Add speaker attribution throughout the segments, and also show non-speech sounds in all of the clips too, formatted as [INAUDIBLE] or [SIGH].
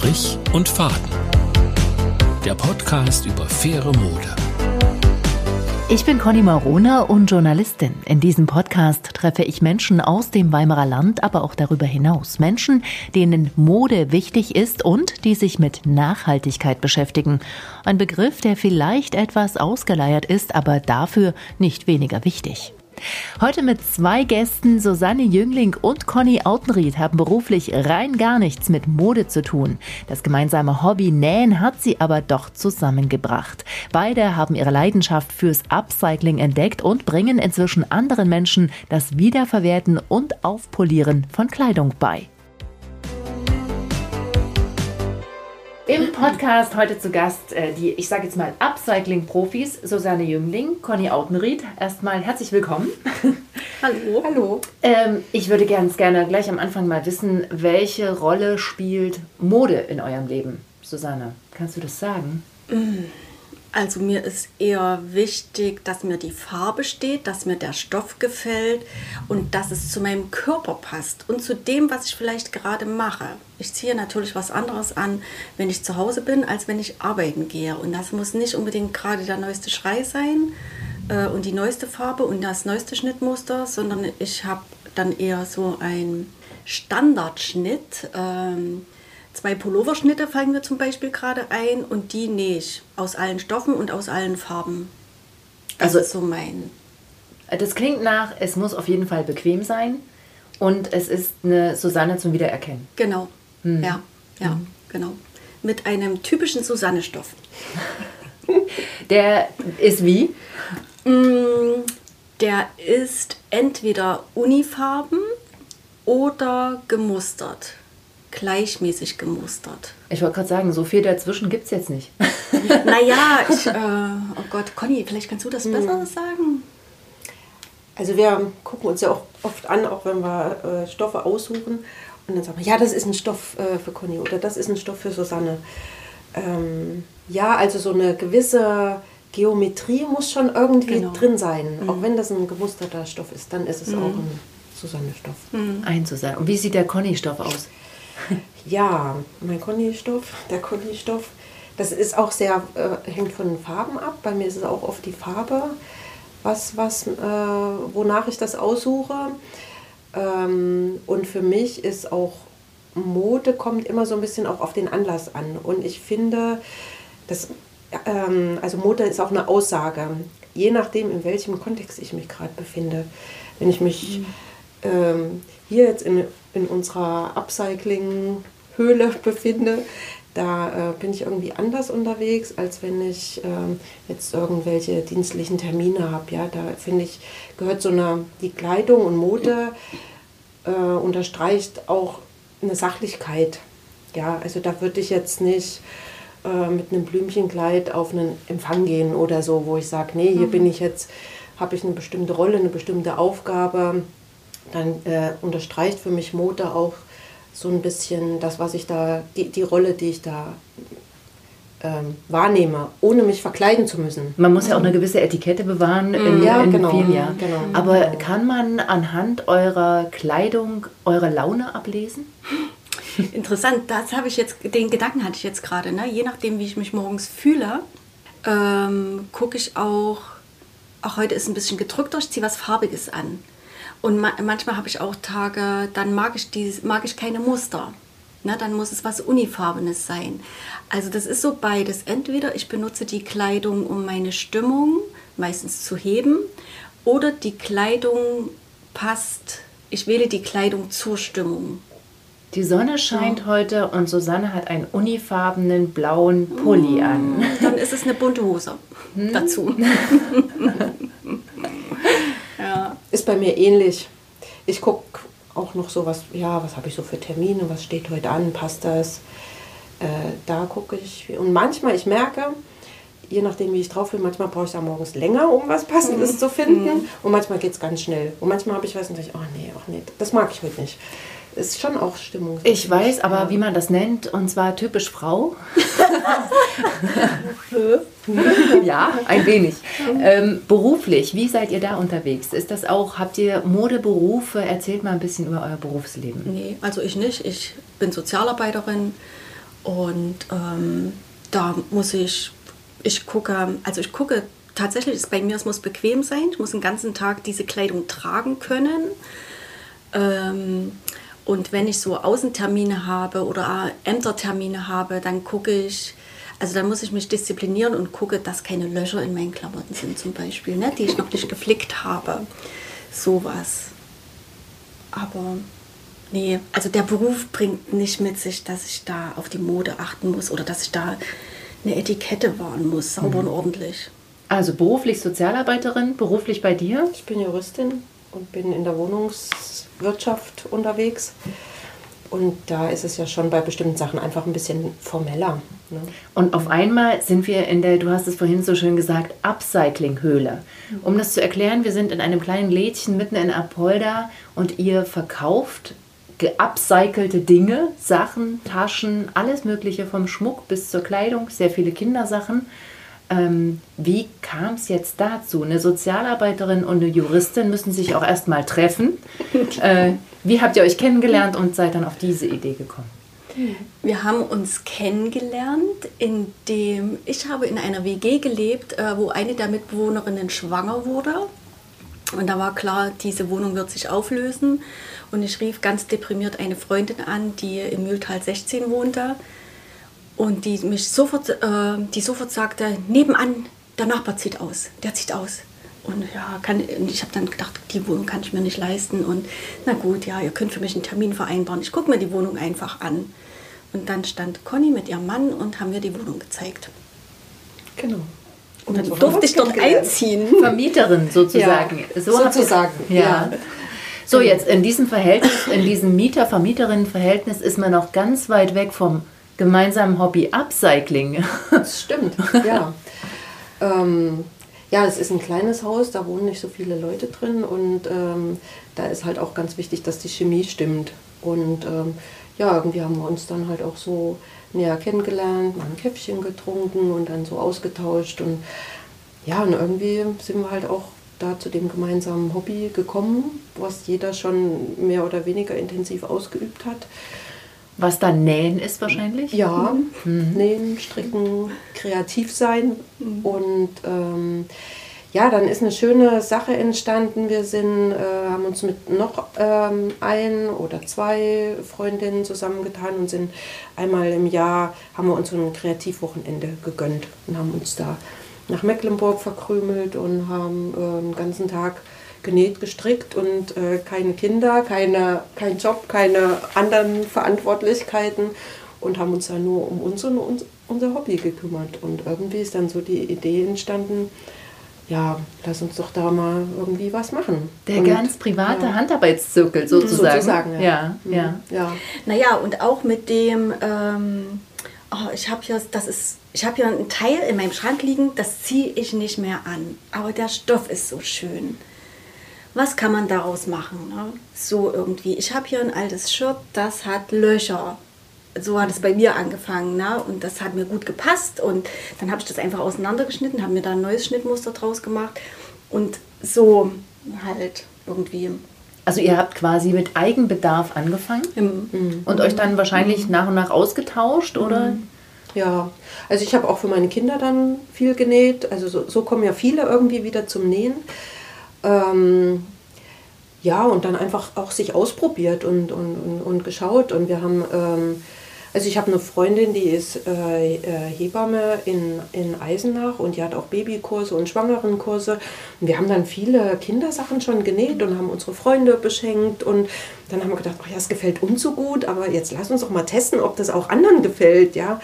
Speaker 1: Strich und Faden. Der Podcast über faire Mode.
Speaker 2: Ich bin Conny Marona und Journalistin. In diesem Podcast treffe ich Menschen aus dem Weimarer Land, aber auch darüber hinaus. Menschen, denen Mode wichtig ist und die sich mit Nachhaltigkeit beschäftigen. Ein Begriff, der vielleicht etwas ausgeleiert ist, aber dafür nicht weniger wichtig. Heute mit zwei Gästen, Susanne Jüngling und Conny Autenried, haben beruflich rein gar nichts mit Mode zu tun. Das gemeinsame Hobby Nähen hat sie aber doch zusammengebracht. Beide haben ihre Leidenschaft fürs Upcycling entdeckt und bringen inzwischen anderen Menschen das Wiederverwerten und Aufpolieren von Kleidung bei. Im Podcast heute zu Gast äh, die, ich sage jetzt mal, Upcycling-Profis Susanne Jüngling, Conny Autenried. Erstmal herzlich willkommen. [LAUGHS]
Speaker 3: Hallo.
Speaker 2: Hallo. Ähm, ich würde ganz gerne gleich am Anfang mal wissen, welche Rolle spielt Mode in eurem Leben? Susanne, kannst du das sagen?
Speaker 3: Also mir ist eher wichtig, dass mir die Farbe steht, dass mir der Stoff gefällt und dass es zu meinem Körper passt und zu dem, was ich vielleicht gerade mache. Ich ziehe natürlich was anderes an, wenn ich zu Hause bin, als wenn ich arbeiten gehe. Und das muss nicht unbedingt gerade der neueste Schrei sein äh, und die neueste Farbe und das neueste Schnittmuster, sondern ich habe dann eher so einen Standardschnitt. Ähm, Zwei Pulloverschnitte fallen mir zum Beispiel gerade ein und die nähe ich aus allen Stoffen und aus allen Farben. Das also, ist so mein.
Speaker 2: Das klingt nach, es muss auf jeden Fall bequem sein und es ist eine Susanne zum Wiedererkennen.
Speaker 3: Genau. Hm. Ja, ja, hm. genau. Mit einem typischen Susanne-Stoff. [LAUGHS]
Speaker 2: Der ist wie?
Speaker 3: Mm, der ist entweder unifarben oder gemustert gleichmäßig gemustert.
Speaker 2: Ich wollte gerade sagen, so viel dazwischen gibt es jetzt nicht. [LAUGHS]
Speaker 3: naja, ich, [LAUGHS] äh, oh Gott, Conny, vielleicht kannst du das hm. besser sagen.
Speaker 4: Also wir gucken uns ja auch oft an, auch wenn wir äh, Stoffe aussuchen. Und dann sagen wir, ja, das ist ein Stoff äh, für Conny oder das ist ein Stoff für Susanne. Ähm, ja, also so eine gewisse Geometrie muss schon irgendwie genau. drin sein. Mhm. Auch wenn das ein gemusterter Stoff ist, dann ist es mhm. auch ein Susanne-Stoff.
Speaker 2: Mhm. Ein Susanne. Und wie sieht der Conny-Stoff aus?
Speaker 4: Ja, mein Conny-Stoff, der Conny-Stoff, das ist auch sehr, äh, hängt von den Farben ab. Bei mir ist es auch oft die Farbe, was, was, äh, wonach ich das aussuche. Ähm, und für mich ist auch Mode kommt immer so ein bisschen auch auf den Anlass an. Und ich finde, dass, ähm, also Mode ist auch eine Aussage, je nachdem, in welchem Kontext ich mich gerade befinde. Wenn ich mich mhm. ähm, hier jetzt in in unserer Upcycling-Höhle [LAUGHS] befinde, da äh, bin ich irgendwie anders unterwegs, als wenn ich ähm, jetzt irgendwelche dienstlichen Termine habe. Ja, da finde ich, gehört so eine, die Kleidung und Mode äh, unterstreicht auch eine Sachlichkeit. Ja, also da würde ich jetzt nicht äh, mit einem Blümchenkleid auf einen Empfang gehen oder so, wo ich sage, nee, hier mhm. bin ich jetzt, habe ich eine bestimmte Rolle, eine bestimmte Aufgabe dann äh, unterstreicht für mich Mode auch so ein bisschen das, was ich da, die, die Rolle, die ich da ähm, wahrnehme, ohne mich verkleiden zu müssen.
Speaker 2: Man muss ja auch eine gewisse Etikette bewahren in, ja, in genau, vielen Jahren. Genau, Aber genau. kann man anhand eurer Kleidung eure Laune ablesen?
Speaker 3: Interessant, das habe ich jetzt, den Gedanken hatte ich jetzt gerade. Ne? Je nachdem, wie ich mich morgens fühle, ähm, gucke ich auch, auch heute ist ein bisschen gedrückter, ich ziehe was Farbiges an. Und ma manchmal habe ich auch Tage, dann mag ich, dieses, mag ich keine Muster. Na, dann muss es was Unifarbenes sein. Also das ist so beides. Entweder ich benutze die Kleidung, um meine Stimmung meistens zu heben, oder die Kleidung passt, ich wähle die Kleidung zur Stimmung.
Speaker 2: Die Sonne scheint ja. heute und Susanne hat einen unifarbenen blauen Pulli mm, an.
Speaker 3: Dann ist es eine bunte Hose hm? dazu. [LAUGHS]
Speaker 4: Ist bei mir ähnlich. Ich gucke auch noch so was, ja, was habe ich so für Termine, was steht heute an, passt das? Äh, da gucke ich. Und manchmal, ich merke, je nachdem, wie ich drauf bin, manchmal brauche ich da morgens länger, um was Passendes mhm. zu finden. Mhm. Und manchmal geht es ganz schnell. Und manchmal habe ich was und denke, oh nee, ach nee, das mag ich heute nicht ist schon auch Stimmung.
Speaker 2: Ich weiß aber, ja. wie man das nennt, und zwar typisch Frau. [LAUGHS] ja, ein wenig. Ähm, beruflich, wie seid ihr da unterwegs? Ist das auch, habt ihr Modeberufe? Erzählt mal ein bisschen über euer Berufsleben.
Speaker 3: Nee, also ich nicht. Ich bin Sozialarbeiterin Und ähm, da muss ich, ich gucke, also ich gucke tatsächlich, ist bei mir, es muss bequem sein. Ich muss den ganzen Tag diese Kleidung tragen können. Ähm, und wenn ich so Außentermine habe oder Ämtertermine habe, dann gucke ich, also dann muss ich mich disziplinieren und gucke, dass keine Löcher in meinen Klamotten sind zum Beispiel, ne, die ich noch nicht geflickt habe. Sowas. Aber nee, also der Beruf bringt nicht mit sich, dass ich da auf die Mode achten muss oder dass ich da eine Etikette wahren muss, sauber mhm. und ordentlich.
Speaker 2: Also beruflich Sozialarbeiterin, beruflich bei dir?
Speaker 4: Ich bin Juristin und bin in der Wohnungswirtschaft unterwegs. Und da ist es ja schon bei bestimmten Sachen einfach ein bisschen formeller. Ne?
Speaker 2: Und auf einmal sind wir in der, du hast es vorhin so schön gesagt, Upcycling-Höhle. Um das zu erklären, wir sind in einem kleinen Lädchen mitten in Apolda und ihr verkauft geupcycelte Dinge, Sachen, Taschen, alles Mögliche vom Schmuck bis zur Kleidung, sehr viele Kindersachen. Ähm, wie kam es jetzt dazu? Eine Sozialarbeiterin und eine Juristin müssen sich auch erstmal treffen. [LAUGHS] äh, wie habt ihr euch kennengelernt und seid dann auf diese Idee gekommen?
Speaker 3: Wir haben uns kennengelernt, indem ich habe in einer WG gelebt, äh, wo eine der Mitbewohnerinnen schwanger wurde. Und da war klar, diese Wohnung wird sich auflösen. Und ich rief ganz deprimiert eine Freundin an, die im Mühltal 16 wohnte und die mich sofort, äh, die sofort sagte, nebenan, der Nachbar zieht aus, der zieht aus. Und ja, kann, und ich habe dann gedacht, die Wohnung kann ich mir nicht leisten. Und na gut, ja, ihr könnt für mich einen Termin vereinbaren. Ich gucke mir die Wohnung einfach an. Und dann stand Conny mit ihrem Mann und haben mir die Wohnung gezeigt.
Speaker 4: Genau.
Speaker 3: Und dann durfte ich dort einziehen.
Speaker 2: Vermieterin sozusagen.
Speaker 4: Ja, so sozusagen,
Speaker 2: ja. ja. So, jetzt in diesem Verhältnis, in diesem Mieter-Vermieterinnen-Verhältnis ist man noch ganz weit weg vom gemeinsamen Hobby Upcycling.
Speaker 4: Das stimmt, ja. ähm, ja, es ist ein kleines Haus, da wohnen nicht so viele Leute drin und ähm, da ist halt auch ganz wichtig, dass die Chemie stimmt. Und ähm, ja, irgendwie haben wir uns dann halt auch so näher kennengelernt, mal ein Käffchen getrunken und dann so ausgetauscht. Und ja, und irgendwie sind wir halt auch da zu dem gemeinsamen Hobby gekommen, was jeder schon mehr oder weniger intensiv ausgeübt hat.
Speaker 2: Was dann Nähen ist wahrscheinlich?
Speaker 4: Ja, mhm. Nähen, Stricken, kreativ sein. Mhm. Und ähm, ja, dann ist eine schöne Sache entstanden. Wir sind, äh, haben uns mit noch ähm, ein oder zwei Freundinnen zusammengetan und sind einmal im Jahr, haben wir uns so ein Kreativwochenende gegönnt und haben uns da nach Mecklenburg verkrümelt und haben äh, den ganzen Tag genäht, gestrickt und äh, keine Kinder, keine, kein Job, keine anderen Verantwortlichkeiten und haben uns dann nur um uns und uns, unser Hobby gekümmert. Und irgendwie ist dann so die Idee entstanden, ja, lass uns doch da mal irgendwie was machen.
Speaker 2: Der und, ganz private ja. Handarbeitszirkel sozusagen. Sozusagen,
Speaker 3: ja. Ja, mhm. ja. ja. Naja, und auch mit dem, ähm, oh, ich habe hier, das ist, ich habe hier einen Teil in meinem Schrank liegen, das ziehe ich nicht mehr an. Aber der Stoff ist so schön was kann man daraus machen? Ne? So irgendwie. Ich habe hier ein altes Shirt, das hat Löcher. So hat es bei mir angefangen. Ne? Und das hat mir gut gepasst. Und dann habe ich das einfach auseinandergeschnitten, habe mir da ein neues Schnittmuster draus gemacht. Und so halt irgendwie.
Speaker 2: Also ihr habt quasi mit Eigenbedarf angefangen mhm. und euch dann wahrscheinlich mhm. nach und nach ausgetauscht, oder? Mhm.
Speaker 4: Ja, also ich habe auch für meine Kinder dann viel genäht. Also so, so kommen ja viele irgendwie wieder zum Nähen. Ähm, ja, und dann einfach auch sich ausprobiert und, und, und, geschaut. Und wir haben, ähm, also ich habe eine Freundin, die ist äh, äh, Hebamme in, in Eisenach und die hat auch Babykurse und Schwangerenkurse. Und wir haben dann viele Kindersachen schon genäht und haben unsere Freunde beschenkt. Und dann haben wir gedacht, ach ja, es gefällt uns so gut, aber jetzt lass uns doch mal testen, ob das auch anderen gefällt, ja.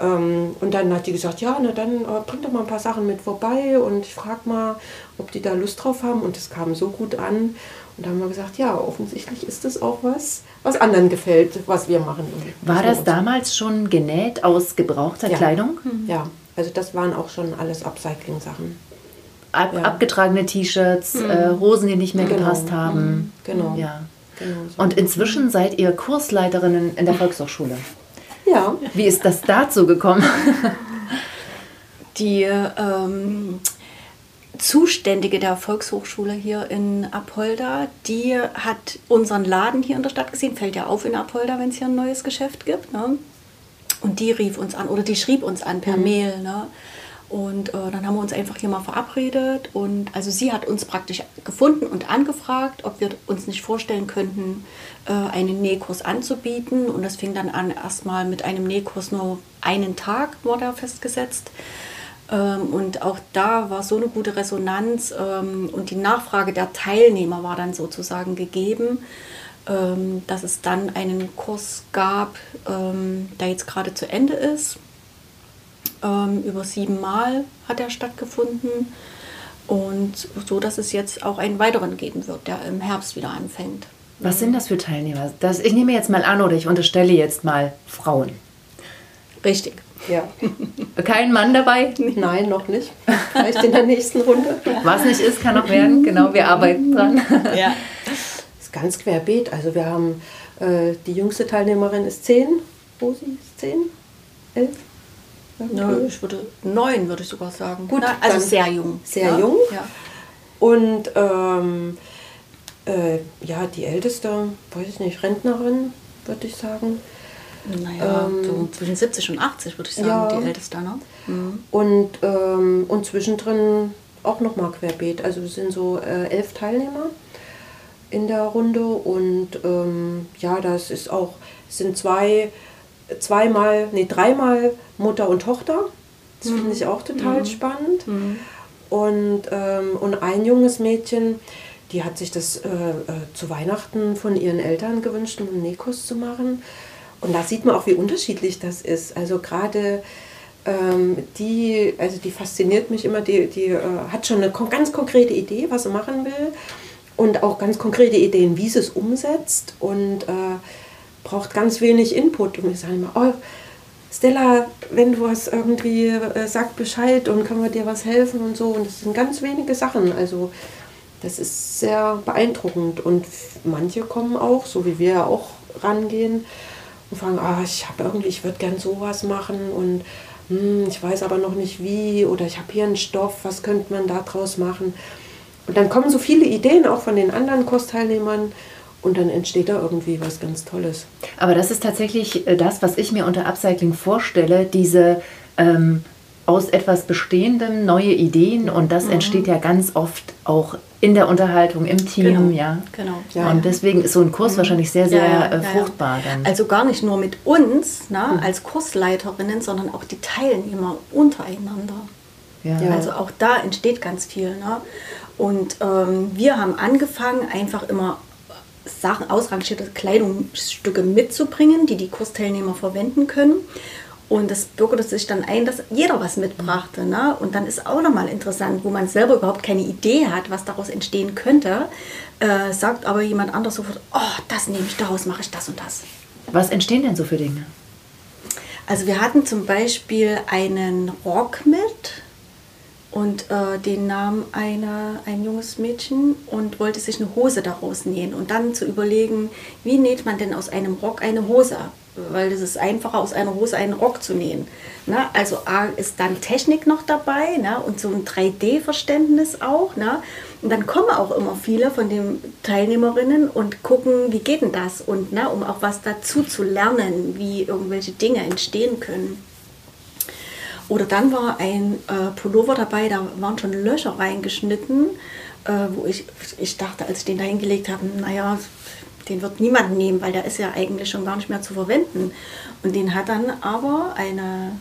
Speaker 4: Ähm, und dann hat die gesagt, ja, na dann äh, bring doch mal ein paar Sachen mit vorbei und ich frage mal, ob die da Lust drauf haben. Und es kam so gut an. Und da haben wir gesagt, ja, offensichtlich ist das auch was, was anderen gefällt, was wir machen.
Speaker 2: War das damals schon genäht aus gebrauchter
Speaker 4: ja.
Speaker 2: Kleidung?
Speaker 4: Mhm. Ja, also das waren auch schon alles Upcycling-Sachen.
Speaker 2: Ab, ja. Abgetragene T-Shirts, mhm. äh, Hosen, die nicht mehr genau. gepasst haben.
Speaker 4: Mhm. Genau.
Speaker 2: Ja. Genau so. Und inzwischen seid ihr Kursleiterinnen in der Volkshochschule.
Speaker 4: Ja.
Speaker 2: Wie ist das dazu gekommen? [LAUGHS]
Speaker 3: Die ähm, Zuständige der Volkshochschule hier in Apolda, die hat unseren Laden hier in der Stadt gesehen. Fällt ja auf in Apolda, wenn es hier ein neues Geschäft gibt. Ne? Und die rief uns an oder die schrieb uns an per
Speaker 4: Mhm.
Speaker 3: Mail. Ne? Und äh, dann haben wir uns einfach hier mal verabredet. Und also sie hat uns praktisch gefunden und angefragt, ob wir uns nicht vorstellen könnten, äh, einen Nähkurs anzubieten. Und das fing dann an erstmal mit einem Nähkurs nur einen Tag, wurde da festgesetzt. Ähm, und auch da war so eine gute Resonanz ähm, und die Nachfrage der Teilnehmer war dann sozusagen gegeben, ähm, dass es dann einen Kurs gab, der jetzt gerade zu Ende ist. Über sieben Mal hat er stattgefunden und so, dass es jetzt auch einen weiteren geben wird, der im Herbst wieder anfängt.
Speaker 2: Was sind das für Teilnehmer? Das, ich nehme jetzt mal an oder ich unterstelle jetzt mal Frauen.
Speaker 3: Richtig.
Speaker 4: Ja. [LAUGHS]
Speaker 2: Kein Mann dabei?
Speaker 4: Nein, noch nicht. Vielleicht in der nächsten Runde.
Speaker 2: Was nicht ist, kann noch werden. Genau, wir arbeiten dran. [LAUGHS]
Speaker 3: Ja.
Speaker 4: ist ganz querbeet. Also wir haben äh, die jüngste Teilnehmerin ist 10. Rosi ist 10? 11?
Speaker 3: Ja, ich würde neun, würde ich sogar sagen.
Speaker 4: Gut,
Speaker 3: Na, also
Speaker 4: dann
Speaker 3: sehr jung.
Speaker 4: sehr
Speaker 3: ja?
Speaker 4: jung.
Speaker 3: Ja.
Speaker 4: Und ähm, äh, ja, die älteste, weiß ich nicht, Rentnerin, würde ich sagen.
Speaker 3: Naja,
Speaker 4: Ähm,
Speaker 3: so zwischen 70 und 80 würde ich sagen,
Speaker 4: ja.
Speaker 3: die älteste. Ne? Mhm.
Speaker 4: Und, ähm, und zwischendrin auch nochmal querbeet. Also es sind so äh, elf Teilnehmer in der Runde und ähm, ja, das ist auch, es sind zwei, zweimal, nee, dreimal Mutter und Tochter. Das finde ich auch total spannend. Und, ähm, und ein junges Mädchen, die hat sich das äh, äh, zu Weihnachten von ihren Eltern gewünscht, einen Nähkurs zu machen. Und da sieht man auch, wie unterschiedlich das ist. Also gerade ähm, die, also die fasziniert mich immer, die, die äh, hat schon eine ganz konkrete Idee, was sie machen will. Und auch ganz konkrete Ideen, wie sie es umsetzt. Und äh, braucht ganz wenig Input. Und ich sage immer, oh, Stella, wenn du was irgendwie, äh, sag Bescheid und können wir dir was helfen und so. Und das sind ganz wenige Sachen. Also das ist sehr beeindruckend. Und manche kommen auch, so wie wir auch rangehen, und fragen, ah, ich habe irgendwie, ich würde gern sowas machen und hm, ich weiß aber noch nicht wie oder ich habe hier einen Stoff, was könnte man da draus machen? Und dann kommen so viele Ideen auch von den anderen Kursteilnehmern und dann entsteht da irgendwie was ganz Tolles.
Speaker 2: Aber das ist tatsächlich äh, das, was ich mir unter Upcycling vorstelle, diese ähm, aus etwas Bestehendem neue Ideen und das entsteht ja ganz oft auch in der Unterhaltung, im Team,
Speaker 3: Genau.
Speaker 2: ja.
Speaker 3: Genau.
Speaker 4: Ja.
Speaker 2: Und deswegen ist so ein Kurs wahrscheinlich sehr, sehr
Speaker 3: Ja, ja,
Speaker 2: äh,
Speaker 3: ja, ja.
Speaker 2: fruchtbar dann.
Speaker 3: Also gar nicht nur mit uns ne, als Kursleiterinnen, sondern auch die Teilnehmer untereinander.
Speaker 2: ja.
Speaker 4: Ja.
Speaker 3: Also auch da entsteht ganz viel. Ne? Und ähm, wir haben angefangen, einfach immer Sachen, ausrangierte Kleidungsstücke mitzubringen, die die Kursteilnehmer verwenden können. Und das bürgerte sich dann ein, dass jeder was mitbrachte. Ne? Und dann ist auch nochmal interessant, wo man selber überhaupt keine Idee hat, was daraus entstehen könnte, äh, sagt aber jemand anders sofort, oh, das nehme ich, daraus mache ich das und das.
Speaker 2: Was entstehen denn so für Dinge?
Speaker 3: Also wir hatten zum Beispiel einen Rock mit und äh, den nahm eine, ein junges Mädchen und wollte sich eine Hose daraus nähen und dann zu überlegen, wie näht man denn aus einem Rock eine Hose? Weil es ist einfacher, aus einer Hose einen Rock zu nähen. Ne? Also A ist dann Technik noch dabei ne? und so ein 3D-Verständnis auch. Ne? Und dann kommen auch immer viele von den Teilnehmerinnen und gucken, wie geht denn das? Und ne, um auch was dazu zu lernen, wie irgendwelche Dinge entstehen können. Oder dann war ein äh, Pullover dabei, da waren schon Löcher reingeschnitten, äh, wo ich, ich dachte, als ich den da hingelegt habe, naja, den wird niemand nehmen, weil der ist ja eigentlich schon gar nicht mehr zu verwenden. Und den hat dann aber eine,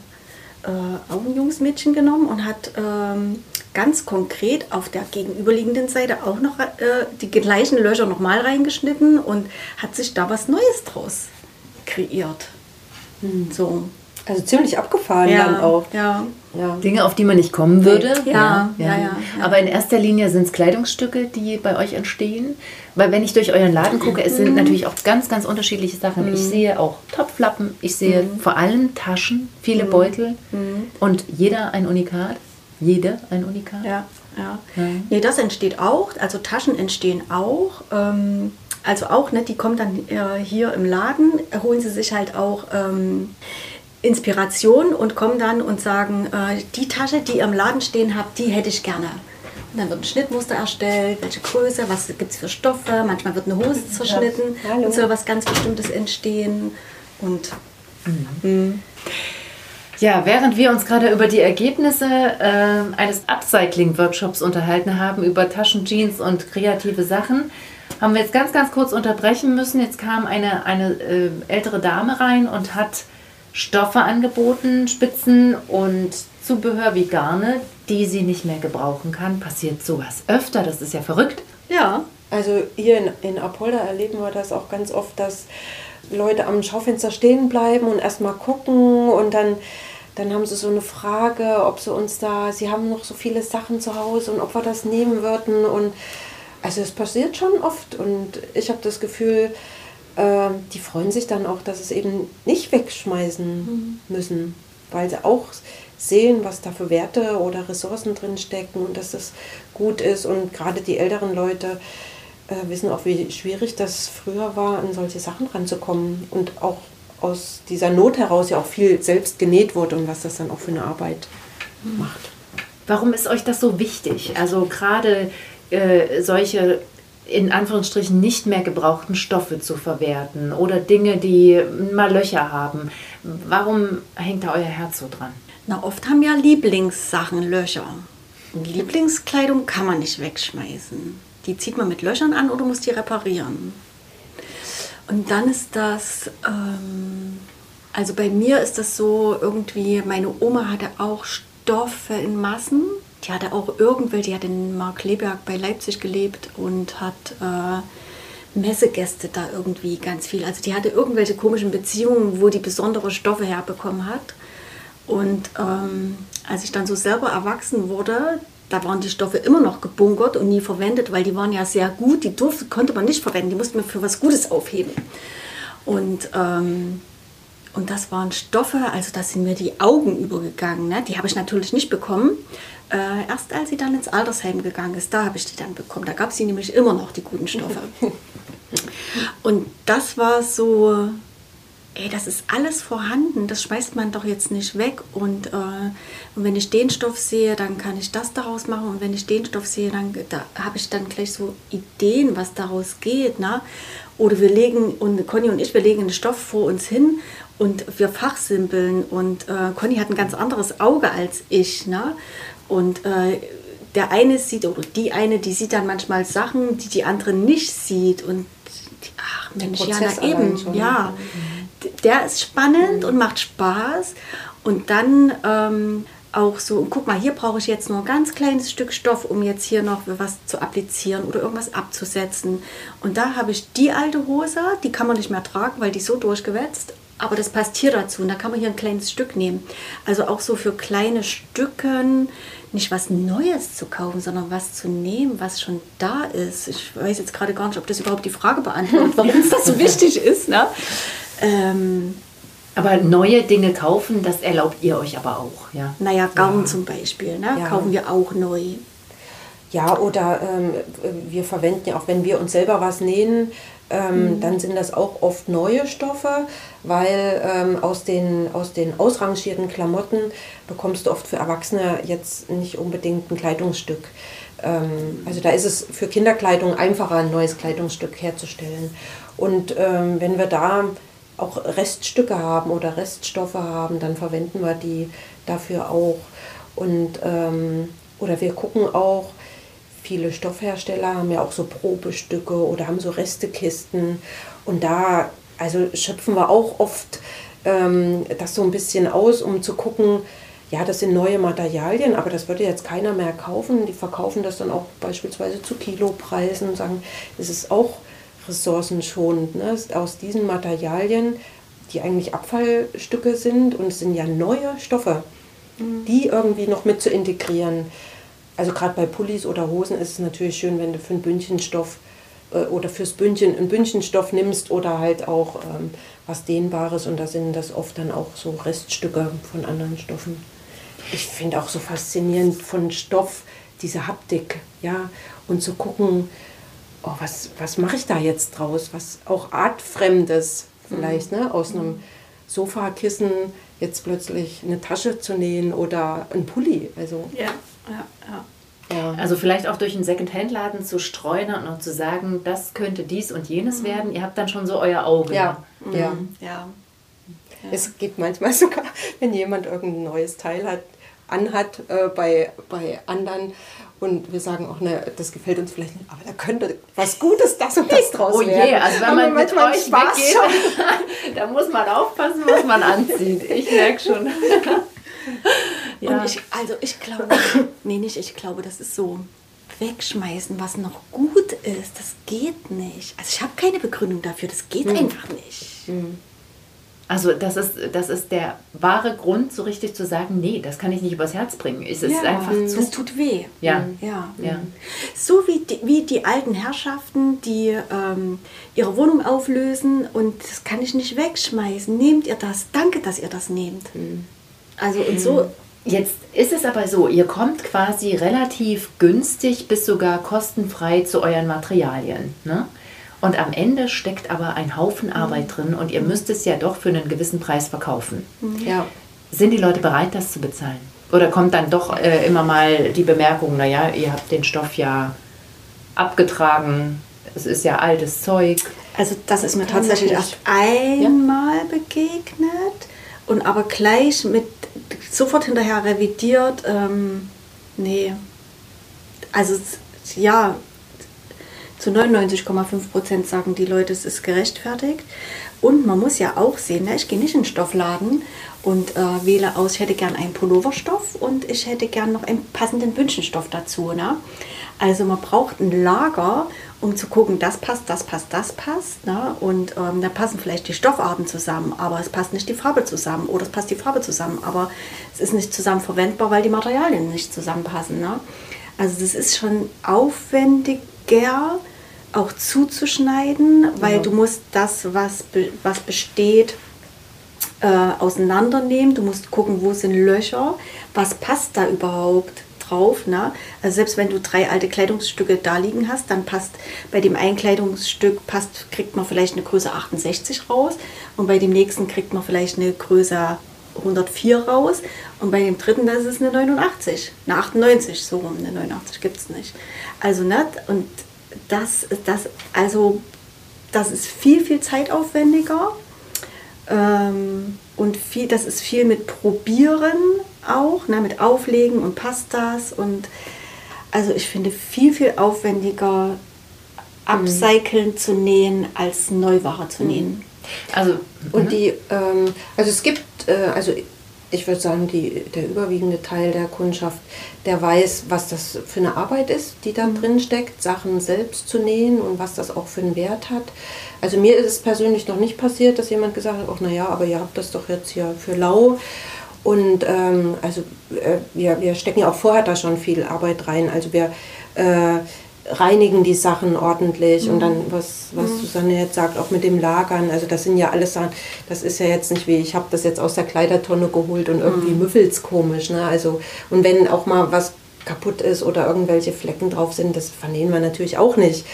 Speaker 3: äh, auch ein junges Mädchen genommen und hat ähm, ganz konkret auf der gegenüberliegenden Seite auch noch äh, die gleichen Löcher nochmal reingeschnitten und hat sich da was Neues draus kreiert. So.
Speaker 4: Also ziemlich abgefahren dann auch.
Speaker 3: ja.
Speaker 4: Ja.
Speaker 2: Dinge, auf die man nicht kommen würde.
Speaker 3: Ja, ja, ja, ja.
Speaker 2: Aber in erster Linie sind es Kleidungsstücke, die bei euch entstehen. Weil wenn ich durch euren Laden gucke, es
Speaker 3: Mhm.
Speaker 2: sind natürlich auch ganz, ganz unterschiedliche Sachen. Ich sehe auch Topflappen, ich sehe
Speaker 3: Mhm.
Speaker 2: vor allem Taschen, viele Beutel und jeder ein Unikat. Jede ein Unikat.
Speaker 3: Ja, ja.
Speaker 2: Ja.
Speaker 3: Nee, das entsteht auch, also Taschen entstehen auch. Ähm, also auch, ne, die kommen dann äh, hier im Laden, holen sie sich halt auch ähm, Inspiration und kommen dann und sagen, äh, die Tasche, die ihr im Laden stehen habt, die hätte ich gerne. Und dann wird ein Schnittmuster erstellt, welche Größe, was gibt es für Stoffe, manchmal wird eine Hose zerschnitten
Speaker 4: Hallo.
Speaker 3: und soll was ganz Bestimmtes entstehen. Und
Speaker 2: Mhm. Ja, während wir uns gerade über die Ergebnisse äh, eines Upcycling-Workshops unterhalten haben, über Taschenjeans und kreative Sachen, haben wir jetzt ganz, ganz kurz unterbrechen müssen. Jetzt kam eine, eine äh, ältere Dame rein und hat Stoffe angeboten, Spitzen und Zubehör wie Garne, die sie nicht mehr gebrauchen kann. Passiert sowas öfter? Das ist ja verrückt.
Speaker 4: Ja. Also hier in, in Apolda erleben wir das auch ganz oft, dass Leute am Schaufenster stehen bleiben und erstmal gucken und dann, dann haben sie so eine Frage, ob sie uns da, sie haben noch so viele Sachen zu Hause und ob wir das nehmen würden. Und also es passiert schon oft und ich habe das Gefühl, äh, die freuen sich dann auch, dass es eben nicht wegschmeißen mhm. müssen, weil sie auch sehen, was da für Werte oder Ressourcen drin stecken und dass das gut ist. Und gerade die älteren Leute äh, wissen auch, wie schwierig das früher war, an solche Sachen ranzukommen und auch aus dieser Not heraus ja auch viel selbst genäht wurde und was das dann auch für eine Arbeit macht.
Speaker 2: Warum ist euch das so wichtig? Also gerade äh, solche in Anführungsstrichen nicht mehr gebrauchten Stoffe zu verwerten oder Dinge, die mal Löcher haben. Warum hängt da euer Herz so dran?
Speaker 3: Na, oft haben ja Lieblingssachen Löcher. Lieblingskleidung kann man nicht wegschmeißen. Die zieht man mit Löchern an oder muss die reparieren. Und dann ist das, ähm, also bei mir ist das so irgendwie, meine Oma hatte auch Stoffe in Massen. Die hatte auch irgendwelche, die hat in Mark Leberg bei Leipzig gelebt und hat äh, Messegäste da irgendwie ganz viel. Also die hatte irgendwelche komischen Beziehungen, wo die besondere Stoffe herbekommen hat. Und ähm, als ich dann so selber erwachsen wurde, da waren die Stoffe immer noch gebunkert und nie verwendet, weil die waren ja sehr gut. Die durfte, konnte man nicht verwenden, die musste man für was Gutes aufheben. Und, ähm, und das waren Stoffe, also da sind mir die Augen übergegangen. Ne? Die habe ich natürlich nicht bekommen. Äh, erst als sie dann ins Altersheim gegangen ist, da habe ich die dann bekommen. Da gab es sie nämlich immer noch, die guten Stoffe. [LAUGHS] und das war so, ey, das ist alles vorhanden, das schmeißt man doch jetzt nicht weg. Und, äh, und wenn ich den Stoff sehe, dann kann ich das daraus machen. Und wenn ich den Stoff sehe, dann da habe ich dann gleich so Ideen, was daraus geht. Ne? Oder wir legen, und Conny und ich, wir legen einen Stoff vor uns hin und wir fachsimpeln. Und äh, Conny hat ein ganz anderes Auge als ich. Ne? Und äh, der eine sieht, oder die eine, die sieht dann manchmal Sachen, die die andere nicht sieht. Und ach Mensch, ja, na eben, ja. Mhm der ist spannend und macht Spaß. Und dann ähm, auch so, guck mal, hier brauche ich jetzt nur ein ganz kleines Stück Stoff, um jetzt hier noch was zu applizieren oder irgendwas abzusetzen. Und da habe ich die alte Hose, die kann man nicht mehr tragen, weil die ist so durchgewetzt. Aber das passt hier dazu und da kann man hier ein kleines Stück nehmen. Also auch so für kleine Stücken nicht was Neues zu kaufen, sondern was zu nehmen, was schon da ist. Ich weiß jetzt gerade gar nicht, ob das überhaupt die Frage beantwortet, [LAUGHS] warum es das so wichtig ist. Ne?
Speaker 2: Ähm, aber neue Dinge kaufen, das erlaubt ihr euch aber auch, ja?
Speaker 3: Naja, Garn ja. zum Beispiel, ne? Ja. kaufen wir auch neu.
Speaker 4: Ja, oder ähm, wir verwenden ja auch, wenn wir uns selber was nähen, ähm, mhm. dann sind das auch oft neue Stoffe, weil ähm, aus, den, aus den ausrangierten Klamotten bekommst du oft für Erwachsene jetzt nicht unbedingt ein Kleidungsstück. Ähm, also da ist es für Kinderkleidung einfacher, ein neues Kleidungsstück herzustellen. Und ähm, wenn wir da auch Reststücke haben oder Reststoffe haben, dann verwenden wir die dafür auch. Und, ähm, oder wir gucken auch, viele Stoffhersteller haben ja auch so Probestücke oder haben so Restekisten. Und da also schöpfen wir auch oft ähm, das so ein bisschen aus, um zu gucken, ja, das sind neue Materialien, aber das würde jetzt keiner mehr kaufen. Die verkaufen das dann auch beispielsweise zu Kilopreisen und sagen, es ist auch ressourcenschonend. Ne? Aus diesen Materialien, die eigentlich Abfallstücke sind und es sind ja neue Stoffe, mhm. die irgendwie noch mit zu integrieren. Also gerade bei Pullis oder Hosen ist es natürlich schön, wenn du für ein Bündchenstoff äh, oder fürs Bündchen einen Bündchenstoff nimmst oder halt auch ähm, was Dehnbares und da sind das oft dann auch so Reststücke von anderen Stoffen. Ich finde auch so faszinierend von Stoff diese Haptik, ja, und zu gucken, oh, was, was mache ich da jetzt draus? Was auch artfremdes vielleicht, mhm. ne? aus einem Sofakissen jetzt plötzlich eine Tasche zu nähen oder ein Pulli. Also,
Speaker 3: ja, ja, ja.
Speaker 2: Ja. Also vielleicht auch durch einen Second-Hand-Laden zu streuen und zu sagen, das könnte dies und jenes mhm. werden. Ihr habt dann schon so euer Auge.
Speaker 4: Ja, mhm. ja.
Speaker 3: ja.
Speaker 4: Es geht manchmal [LAUGHS] sogar, wenn jemand irgendein neues Teil hat, anhat äh, bei, bei anderen und wir sagen auch, ne, das gefällt uns vielleicht nicht, aber da könnte was Gutes das und das draus
Speaker 2: oh
Speaker 4: werden.
Speaker 2: je, also wenn man mit euch Spaß weggeht, [LAUGHS] da muss man aufpassen, was man anzieht. Ich merke schon. [LAUGHS]
Speaker 3: ja. Und ich, also ich glaube, [COUGHS] nee, nicht ich glaube, das ist so wegschmeißen, was noch gut ist, das geht nicht. Also ich habe keine Begründung dafür, das geht hm. einfach nicht. Hm.
Speaker 2: Also das ist, das ist der wahre Grund, so richtig zu sagen, nee, das kann ich nicht übers Herz bringen. Es ist
Speaker 3: ja,
Speaker 2: einfach zu...
Speaker 3: Das tut weh.
Speaker 2: Ja.
Speaker 3: ja. ja. So wie die, wie die alten Herrschaften, die ähm, ihre Wohnung auflösen und das kann ich nicht wegschmeißen. Nehmt ihr das? Danke, dass ihr das nehmt. Mhm. Also und so...
Speaker 2: Jetzt ist es aber so, ihr kommt quasi relativ günstig bis sogar kostenfrei zu euren Materialien. Ne? Und am Ende steckt aber ein Haufen mhm. Arbeit drin und ihr müsst es ja doch für einen gewissen Preis verkaufen.
Speaker 3: Mhm. Ja.
Speaker 2: Sind die Leute bereit, das zu bezahlen? Oder kommt dann doch äh, immer mal die Bemerkung, naja, ihr habt den Stoff ja abgetragen, es ist ja altes Zeug.
Speaker 3: Also das ist mir tatsächlich erst einmal ja? begegnet und aber gleich mit sofort hinterher revidiert. Ähm, nee, also ja, zu 99,5 Prozent sagen die Leute, es ist gerechtfertigt. Und man muss ja auch sehen, ne, ich gehe nicht in den Stoffladen und äh, wähle aus, ich hätte gern einen Pulloverstoff und ich hätte gern noch einen passenden Bündchenstoff dazu. Ne? Also man braucht ein Lager, um zu gucken, das passt, das passt, das passt. Ne? Und ähm, da passen vielleicht die Stoffarten zusammen, aber es passt nicht die Farbe zusammen. Oder es passt die Farbe zusammen, aber es ist nicht zusammen verwendbar, weil die Materialien nicht zusammenpassen. Ne? Also das ist schon aufwendiger auch zuzuschneiden, weil ja. du musst das, was, was besteht, äh, auseinandernehmen. Du musst gucken, wo sind Löcher, was passt da überhaupt drauf. Ne? Also selbst wenn du drei alte Kleidungsstücke da liegen hast, dann passt bei dem einen Kleidungsstück passt, kriegt man vielleicht eine Größe 68 raus und bei dem nächsten kriegt man vielleicht eine Größe 104 raus und bei dem dritten das ist eine 89, eine 98, so rum, eine 89 gibt es nicht. Also nicht und das, das, also, das ist viel, viel zeitaufwendiger. Ähm, und viel, das ist viel mit Probieren auch, ne, mit Auflegen und Pastas. Und also ich finde viel, viel aufwendiger, upcyclen mhm. zu nähen, als Neuware zu nähen.
Speaker 4: Also, und mhm. die, ähm, also es gibt, äh, also ich würde sagen, die, der überwiegende Teil der Kundschaft, der weiß, was das für eine Arbeit ist, die da drin steckt, Sachen selbst zu nähen und was das auch für einen Wert hat. Also mir ist es persönlich noch nicht passiert, dass jemand gesagt hat, ach naja, aber ihr habt das doch jetzt hier für lau. Und ähm, also äh, wir, wir stecken ja auch vorher da schon viel Arbeit rein. Also wir äh, reinigen die Sachen ordentlich mhm. und dann, was, was mhm. Susanne jetzt sagt, auch mit dem Lagern, also das sind ja alles Sachen, das ist ja jetzt nicht wie, ich habe das jetzt aus der Kleidertonne geholt und irgendwie mhm. müffelt's komisch, ne? Also, und wenn auch mal was kaputt ist oder irgendwelche Flecken drauf sind, das vernähen wir natürlich auch nicht.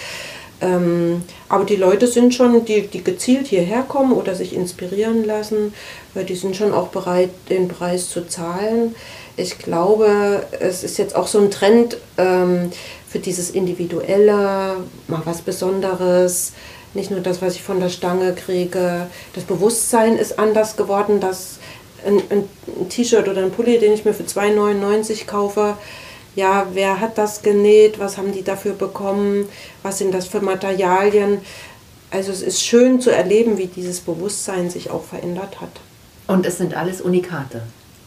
Speaker 4: Ähm, aber die Leute sind schon, die, die gezielt hierher kommen oder sich inspirieren lassen, weil die sind schon auch bereit, den Preis zu zahlen. Ich glaube, es ist jetzt auch so ein Trend, ähm, für dieses Individuelle, mal was Besonderes, nicht nur das, was ich von der Stange kriege. Das Bewusstsein ist anders geworden, dass ein, ein T-Shirt oder ein Pulli, den ich mir für 2,99 kaufe, ja, wer hat das genäht, was haben die dafür bekommen, was sind das für Materialien. Also es ist schön zu erleben, wie dieses Bewusstsein sich auch verändert hat.
Speaker 2: Und es sind alles Unikate.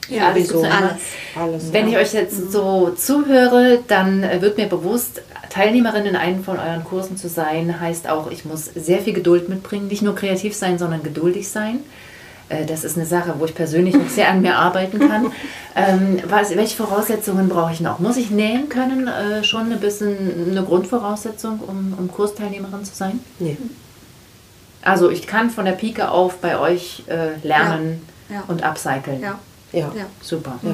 Speaker 3: Ja,
Speaker 2: sowieso. Alles. alles. Wenn ich euch jetzt mhm. so zuhöre, dann wird mir bewusst, Teilnehmerin in einem von euren Kursen zu sein, heißt auch, ich muss sehr viel Geduld mitbringen. Nicht nur kreativ sein, sondern geduldig sein. Äh, das ist eine Sache, wo ich persönlich noch sehr an mir arbeiten kann. [LAUGHS] Ähm, was, welche Voraussetzungen brauche ich noch? Muss ich nähen können? Äh, schon ein bisschen eine Grundvoraussetzung, um, um Kursteilnehmerin zu sein?
Speaker 4: Nee.
Speaker 2: Also ich kann von der Pike auf bei euch äh, lernen ja. Ja. und upcyclen.
Speaker 3: Ja.
Speaker 2: Ja, ja. super. Ja.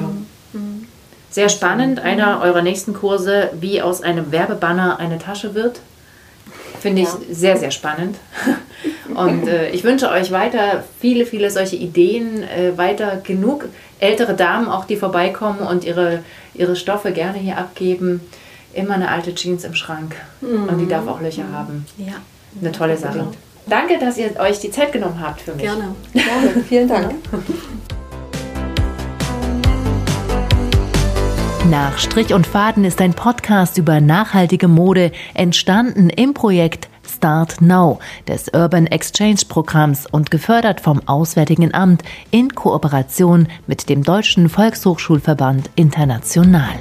Speaker 2: Mhm. Sehr spannend. Einer eurer nächsten Kurse, wie aus einem Werbebanner eine Tasche wird. Finde ich ja. sehr, sehr spannend. [LAUGHS] Und äh, ich wünsche euch weiter viele, viele solche Ideen, äh, weiter genug ältere Damen auch, die vorbeikommen und ihre, ihre Stoffe gerne hier abgeben. Immer eine alte Jeans im Schrank. Mhm. Und die darf auch Löcher mhm. haben.
Speaker 3: Ja.
Speaker 2: Eine tolle Sache. Danke, dass ihr euch die Zeit genommen habt für mich.
Speaker 3: Gerne.
Speaker 4: Gerne, vielen Dank. [LAUGHS]
Speaker 2: Nach Strich und Faden ist ein Podcast über nachhaltige Mode entstanden im Projekt Start Now des Urban Exchange Programms und gefördert vom Auswärtigen Amt in Kooperation mit dem Deutschen Volkshochschulverband International.